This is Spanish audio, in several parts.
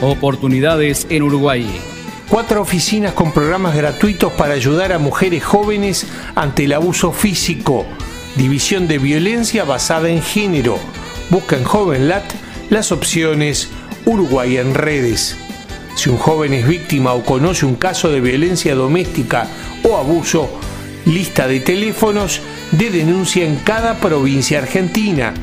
Oportunidades en Uruguay. Cuatro oficinas con programas gratuitos para ayudar a mujeres jóvenes ante el abuso físico. División de violencia basada en género. Busca en JovenLat las opciones Uruguay en redes. Si un joven es víctima o conoce un caso de violencia doméstica o abuso, lista de teléfonos de denuncia en cada provincia argentina.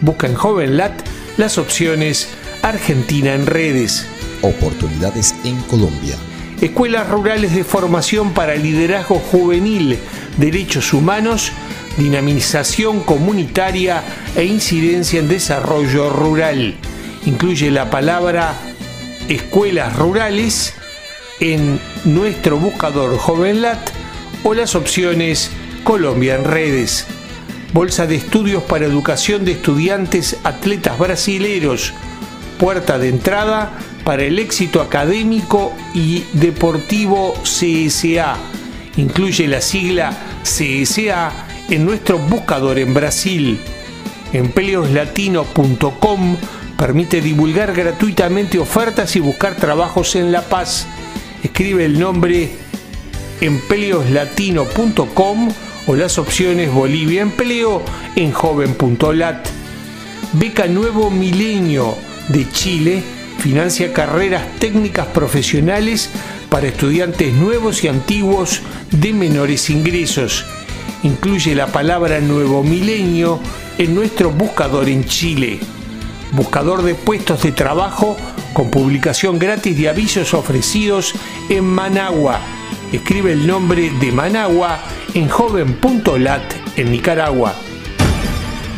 Busca en JovenLat las opciones Argentina en redes. Oportunidades en Colombia. Escuelas rurales de formación para liderazgo juvenil, derechos humanos, dinamización comunitaria e incidencia en desarrollo rural. Incluye la palabra escuelas rurales en nuestro buscador JovenLat o las opciones Colombia en redes. Bolsa de estudios para educación de estudiantes atletas brasileros. Puerta de entrada para el éxito académico y deportivo CSA. Incluye la sigla CSA en nuestro buscador en Brasil. Empleoslatino.com permite divulgar gratuitamente ofertas y buscar trabajos en La Paz. Escribe el nombre empleoslatino.com o las opciones Bolivia Empleo en joven.lat. Beca Nuevo Milenio de Chile financia carreras técnicas profesionales para estudiantes nuevos y antiguos de menores ingresos. Incluye la palabra Nuevo Milenio en nuestro buscador en Chile. Buscador de puestos de trabajo con publicación gratis de avisos ofrecidos en Managua. Escribe el nombre de Managua en joven.lat en Nicaragua.